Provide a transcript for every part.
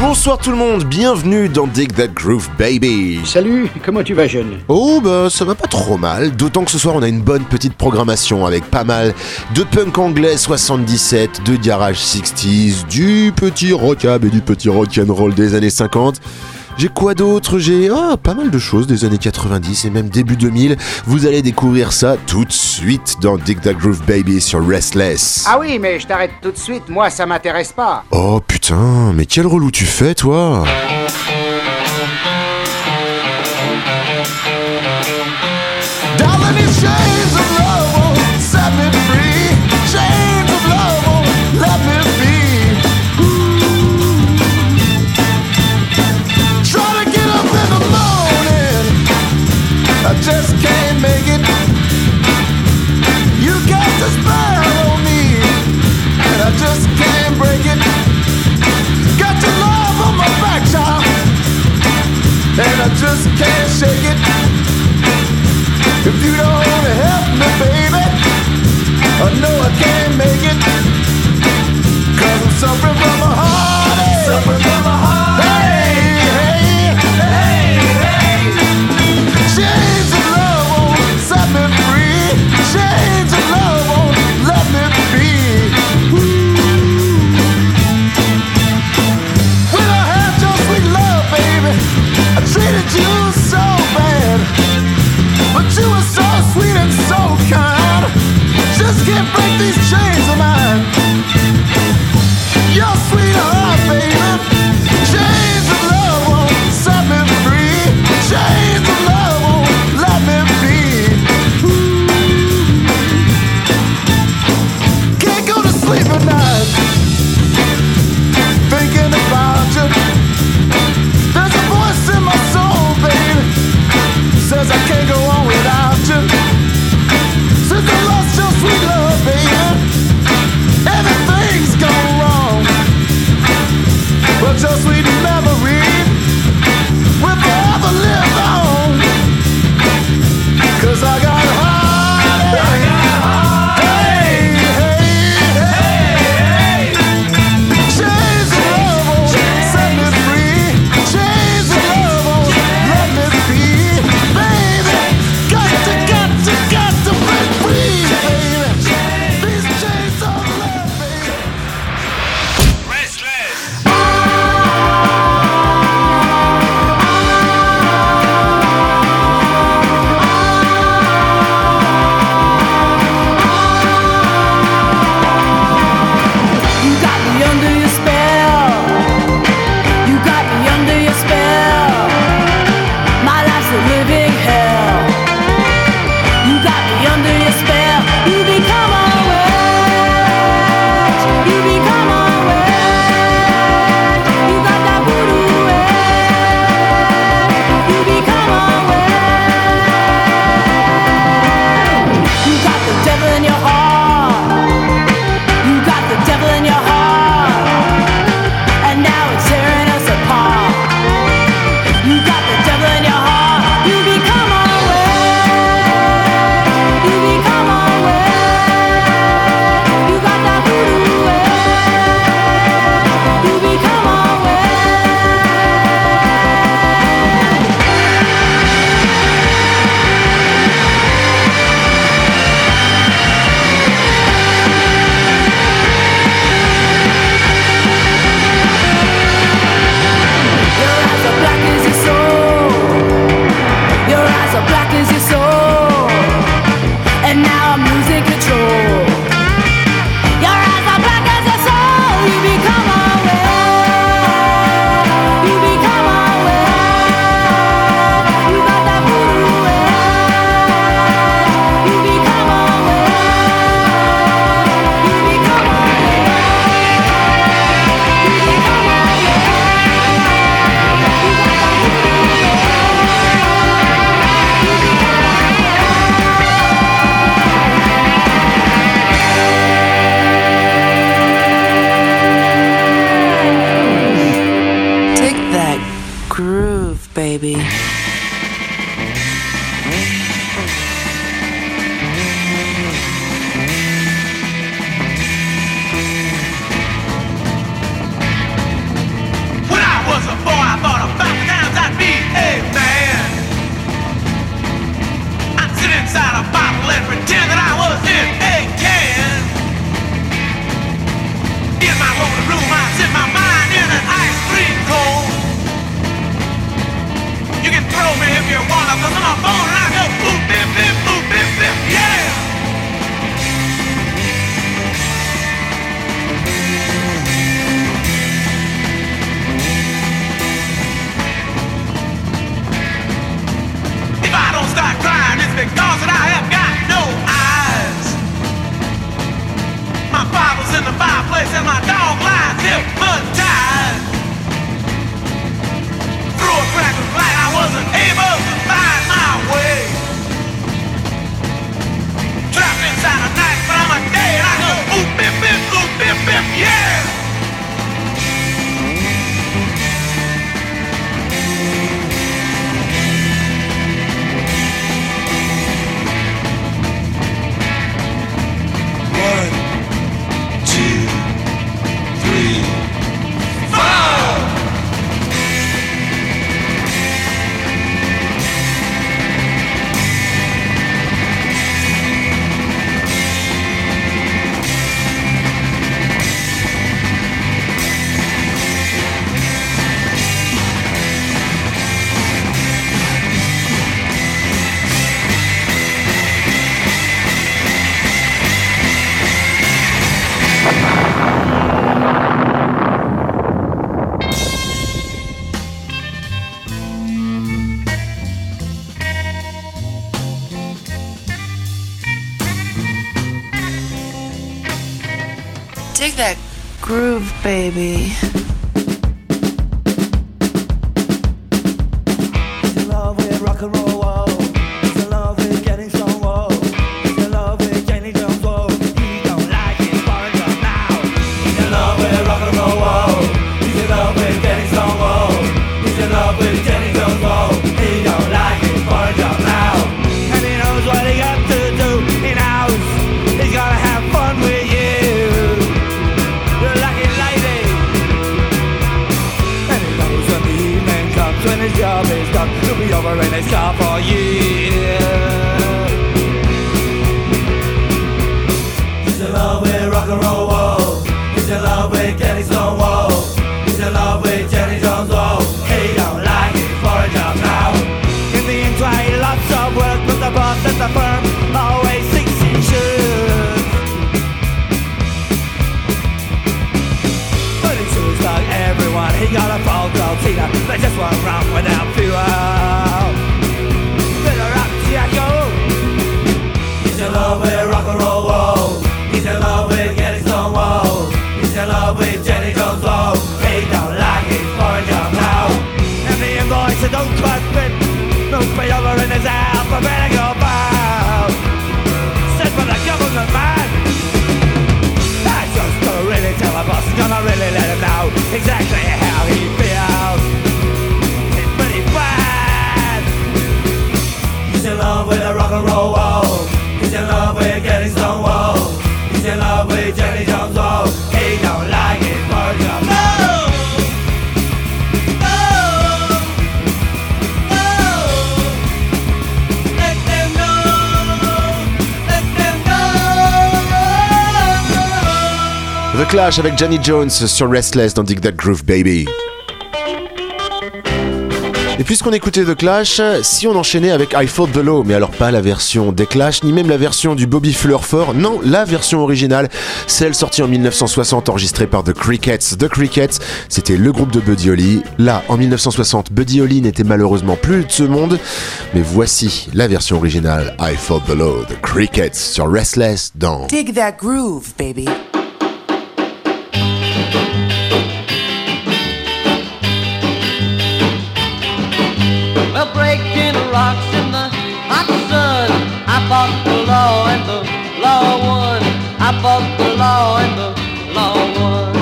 Bonsoir tout le monde, bienvenue dans Dig That Groove Baby. Salut, comment tu vas jeune? Oh bah ça va pas trop mal, d'autant que ce soir on a une bonne petite programmation avec pas mal de punk anglais 77, de garage 60s, du petit rockab et du petit rock'n'roll des années 50. J'ai quoi d'autre? J'ai ah, pas mal de choses des années 90 et même début 2000. Vous allez découvrir ça tout de suite dans Dig That Groove Baby sur Restless. Ah oui, mais je t'arrête tout de suite, moi ça m'intéresse pas. Oh putain, mais quel relou tu fais toi? Just can't shake it. If you don't help me, baby, I know I can't make it. Cause I'm. Suffering from a heartache. baby. cheater They just won't run without fewer. Clash avec Johnny Jones sur Restless dans Dig That Groove Baby. Et puisqu'on écoutait The Clash, si on enchaînait avec I Fought the Law, mais alors pas la version des Clash, ni même la version du Bobby Fuller Fort, non, la version originale, celle sortie en 1960, enregistrée par The Crickets. The Crickets, c'était le groupe de Buddy Holly. Là, en 1960, Buddy Holly n'était malheureusement plus de ce monde, mais voici la version originale I Fought the Law, The Crickets, sur Restless dans Dig That Groove, baby. Well, breaking rocks in the hot sun. I fought the law and the law won. I fought the law and the law won.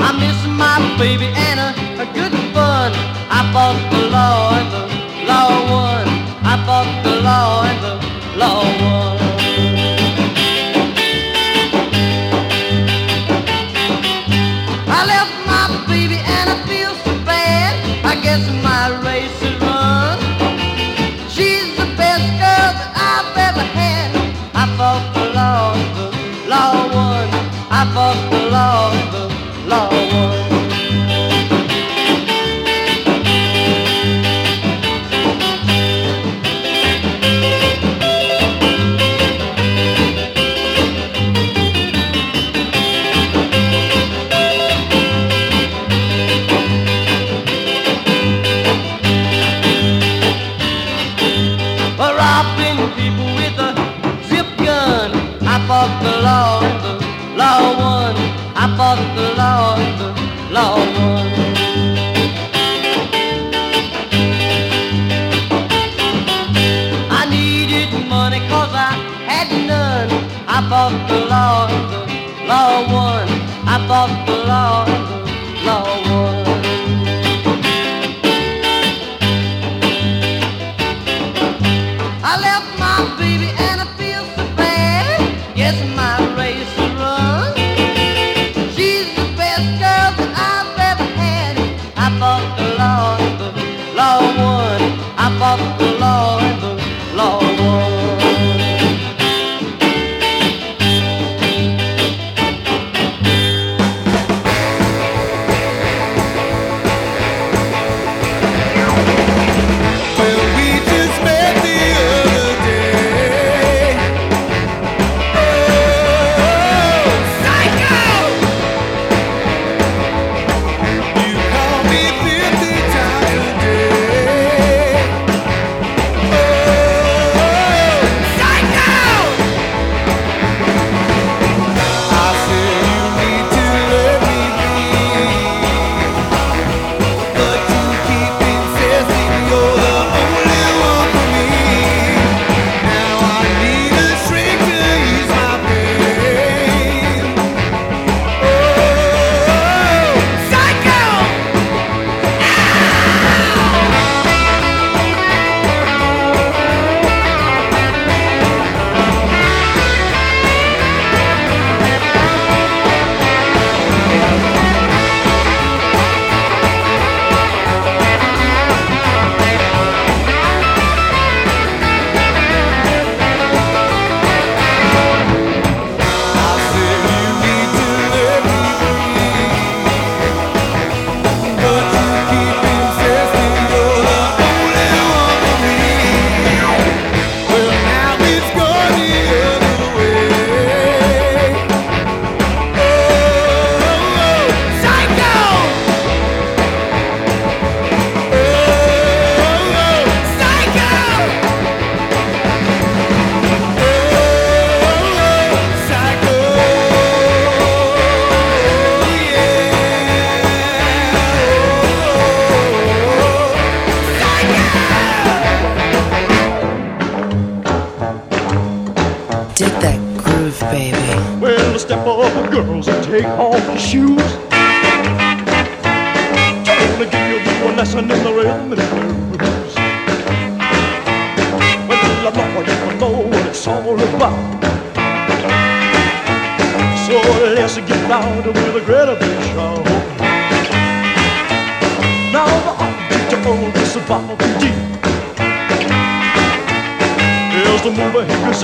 I miss my baby and a, good fun. I fought above the law.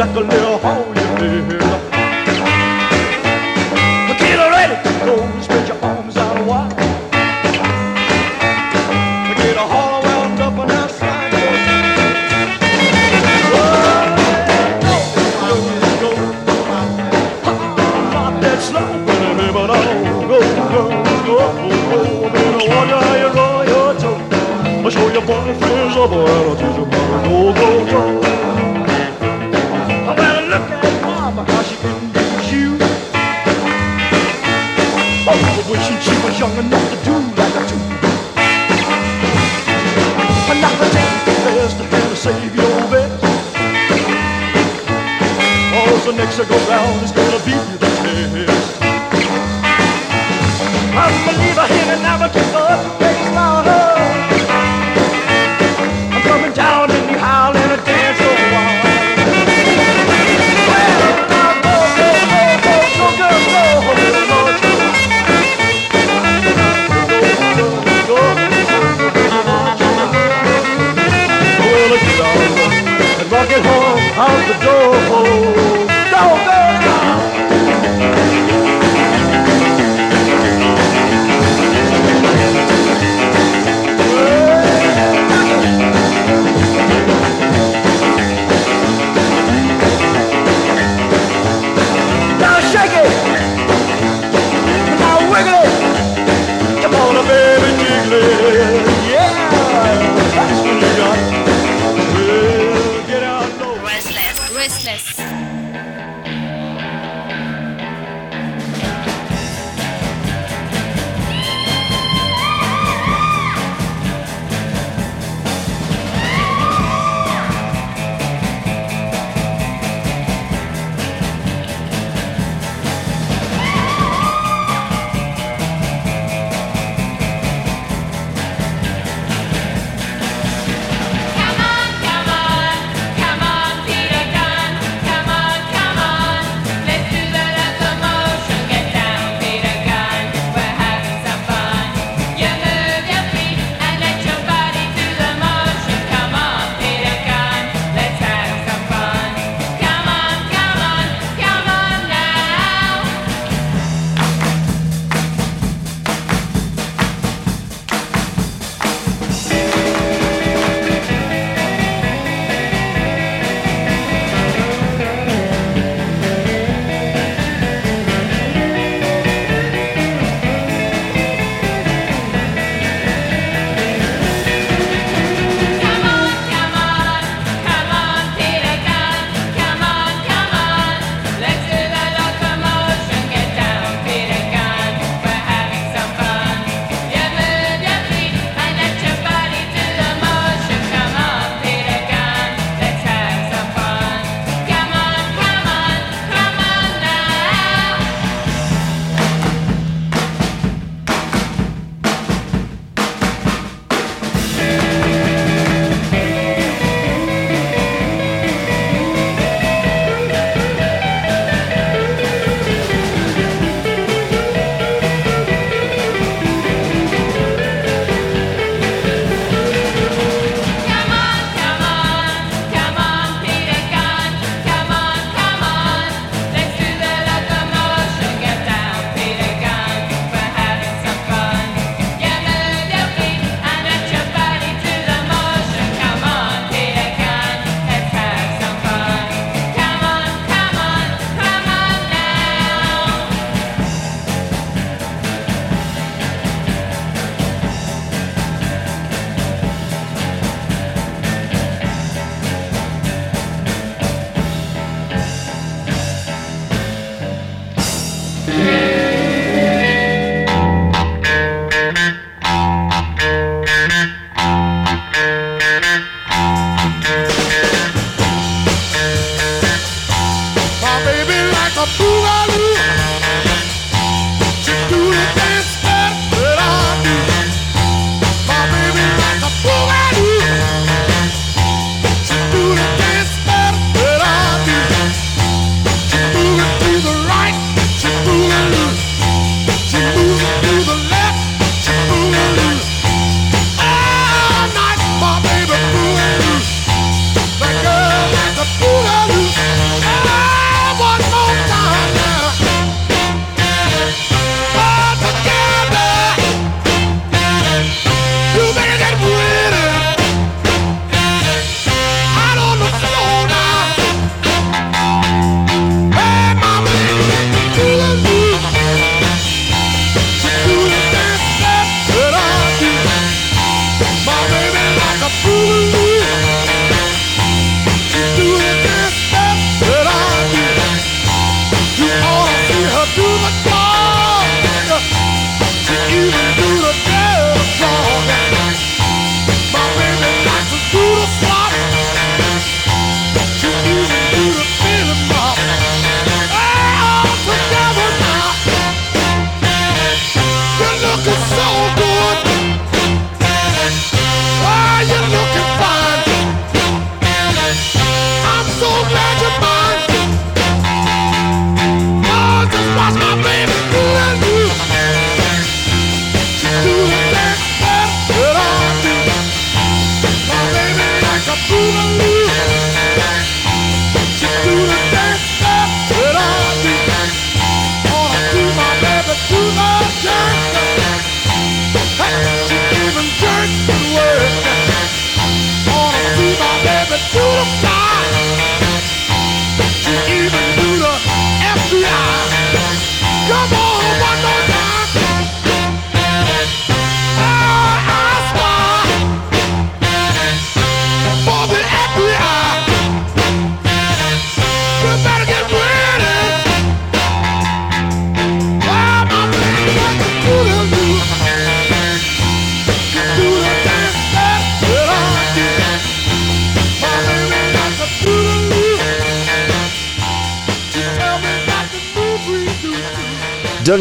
ya con Leo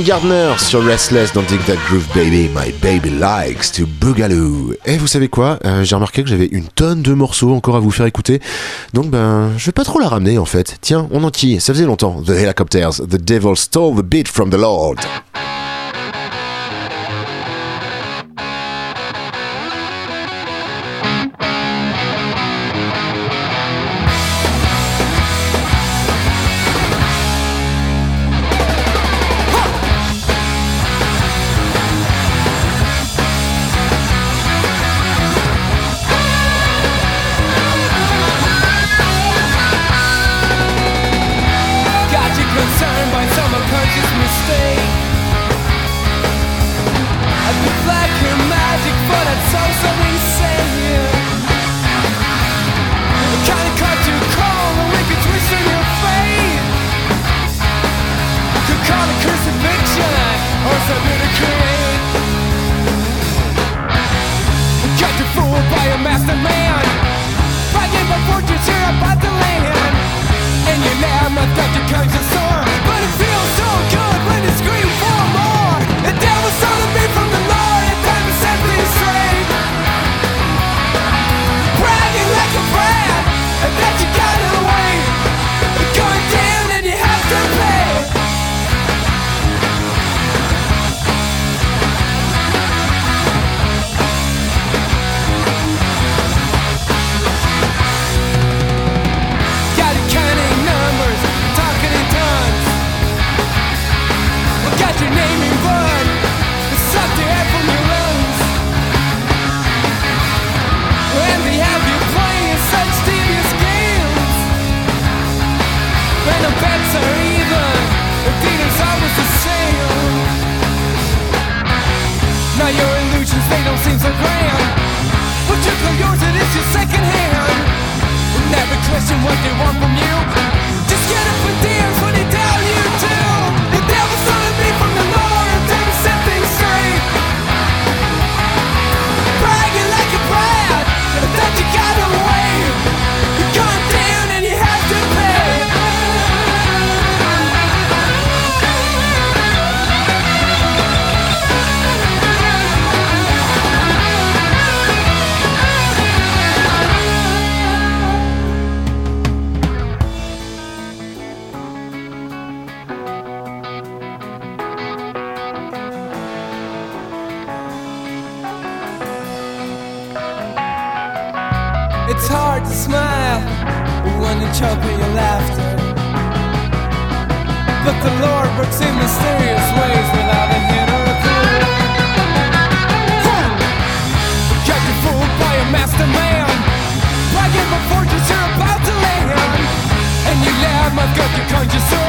Gardner sur Restless, Don't Think That Groove Baby, My Baby Likes to Boogaloo. Et vous savez quoi? Euh, J'ai remarqué que j'avais une tonne de morceaux encore à vous faire écouter, donc ben je vais pas trop la ramener en fait. Tiens, on enquille, ça faisait longtemps. The Helicopters, The Devil Stole the Beat from the Lord. kind?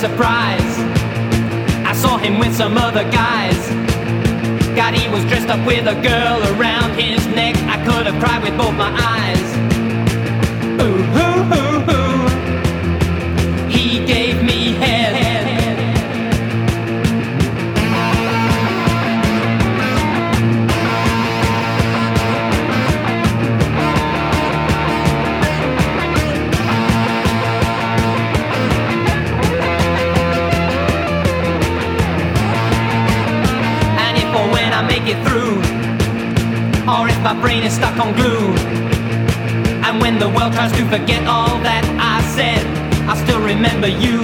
Surprise. I saw him with some other guys. God, he was dressed up with a girl around his neck. I could have cried with both my eyes. Ooh, ooh, ooh. Brain is stuck on glue, and when the world tries to forget all that I said, I still remember you.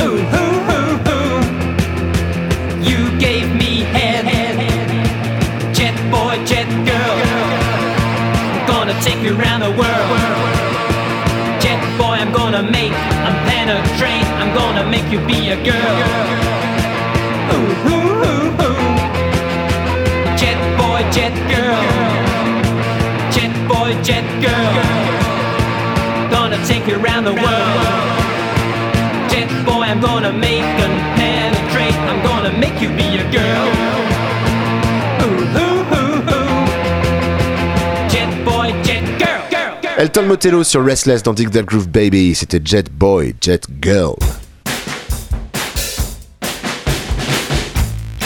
Ooh, ooh, ooh, ooh. You gave me head, jet boy, jet girl. I'm Gonna take you around the world. Jet boy, I'm gonna make, I'm penetrate, I'm gonna make you be a girl. Ooh, ooh, You around the world. Jet boy, I'm gonna make and penetrate. I'm gonna make you be a girl. Ooh, ooh, ooh, ooh. Jet boy, jet girl. girl, girl. Elton Motello sur Restless dans Dig That Groove Baby, c'était Jet Boy, Jet Girl.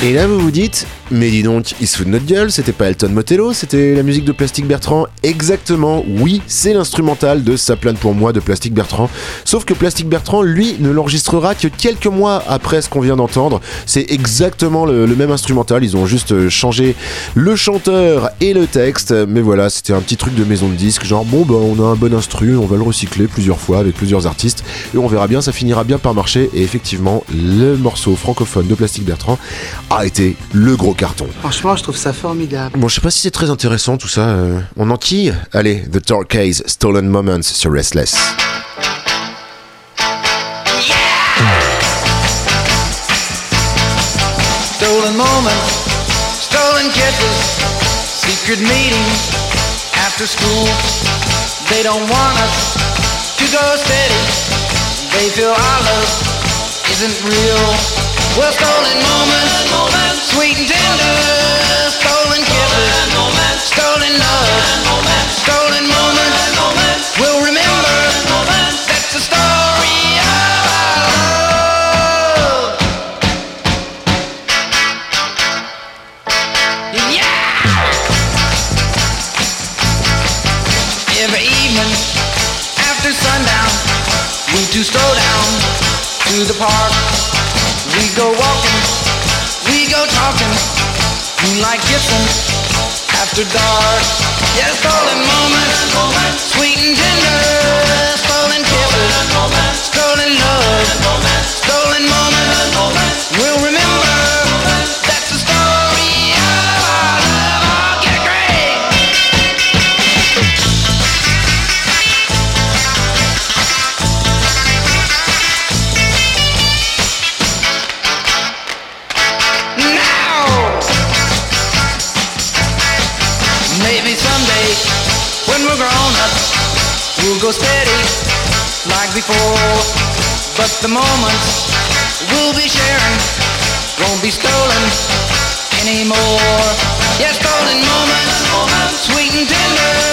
Et là vous vous dites, mais dis donc, il se fout de notre gueule, c'était pas Elton Motello, c'était la musique de Plastic Bertrand. Exactement, oui, c'est l'instrumental de Ça plane pour moi de Plastic Bertrand. Sauf que Plastic Bertrand, lui, ne l'enregistrera que quelques mois après ce qu'on vient d'entendre. C'est exactement le, le même instrumental, ils ont juste euh, changé le chanteur et le texte. Mais voilà, c'était un petit truc de maison de disque, genre bon bah on a un bon instru, on va le recycler plusieurs fois avec plusieurs artistes et on verra bien, ça finira bien par marcher. Et effectivement, le morceau francophone de Plastic Bertrand a été le gros carton. Franchement, je trouve ça formidable. Bon, je sais pas si c'est très intéressant tout ça. euh, on enquille Allez, The Torquays, Stolen Moments sur Restless. Stolen moments, stolen kisses, secret meetings after school. They don't want us to go steady. They feel our love isn't real. Well, stolen moments, sweet and tender, stolen kisses, stolen love, stolen moments. We'll remember that's the story of our love. Yeah! Every evening after sundown, we two slow down to the park. We go walking, we go talking, moonlight kissing after dark. Yeah, stolen moments, sweet and tender, stolen kisses, stolen love, But the moments we'll be sharing won't be stolen anymore. Yeah, stolen moments, sweet and tender,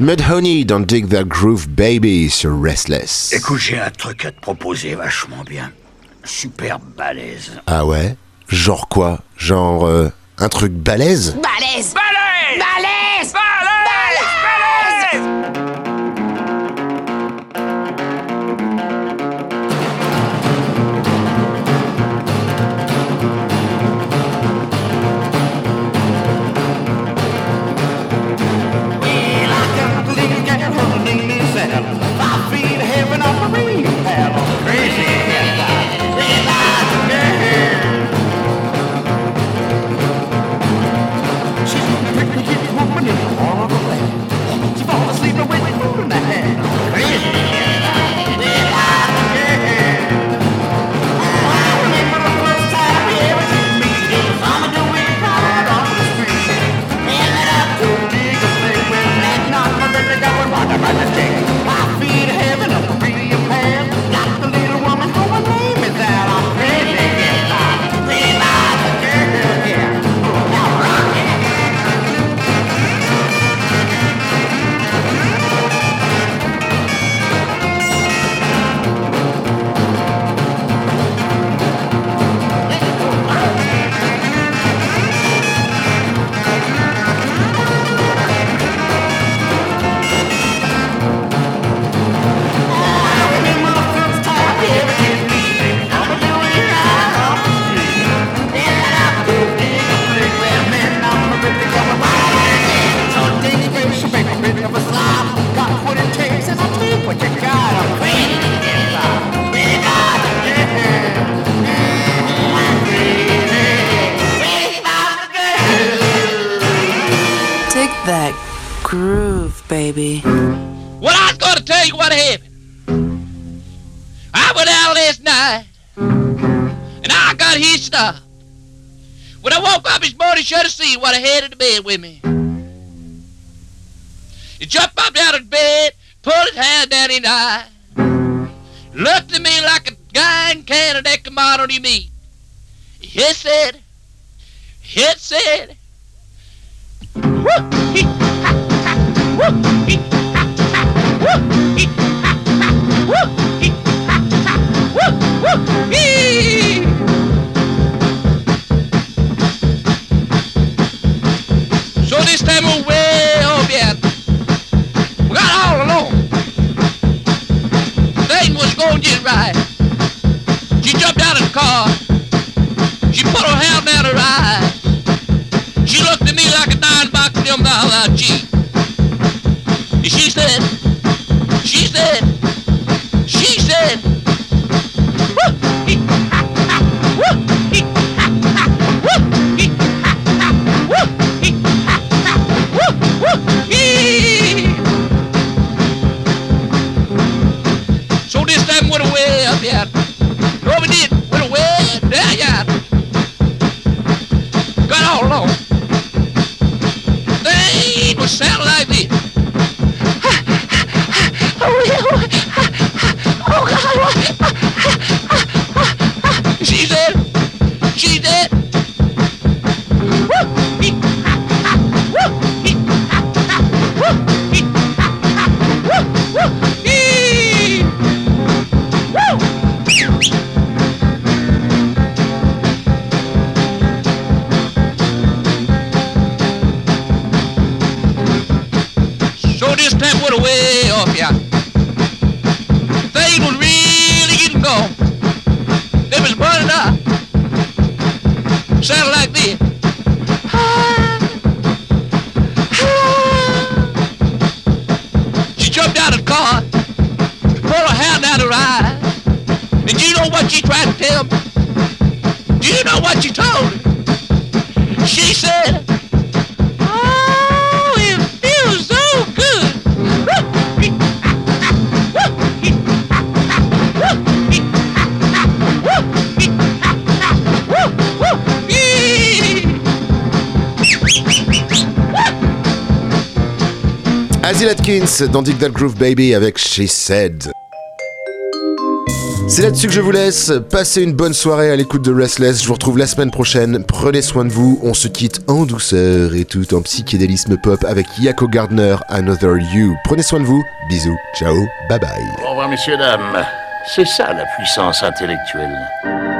Mudhoney dans Dig That Groove Baby sur Restless. Écoute, j'ai un truc à te proposer vachement bien. Super balèze. Ah ouais? Genre quoi? Genre euh, un truc balèze Balèze Balèze Batman. With me. He jumped up out of bed, pulled his hand down his eye, looked at me like a guy in Canada that on meat. He said, he said, time we're way up yet. We got all alone. Thing was going just right. She jumped out of the car. She put her hand down her eyes. She looked at me like a nine box of them out cheap. And she said, she said, she said, So Dans Dig Groove Baby avec She Said. C'est là-dessus que je vous laisse. Passez une bonne soirée à l'écoute de Restless. Je vous retrouve la semaine prochaine. Prenez soin de vous. On se quitte en douceur et tout en psychédélisme pop avec Yako Gardner, Another You. Prenez soin de vous. Bisous. Ciao. Bye bye. Au revoir, messieurs, dames. C'est ça la puissance intellectuelle.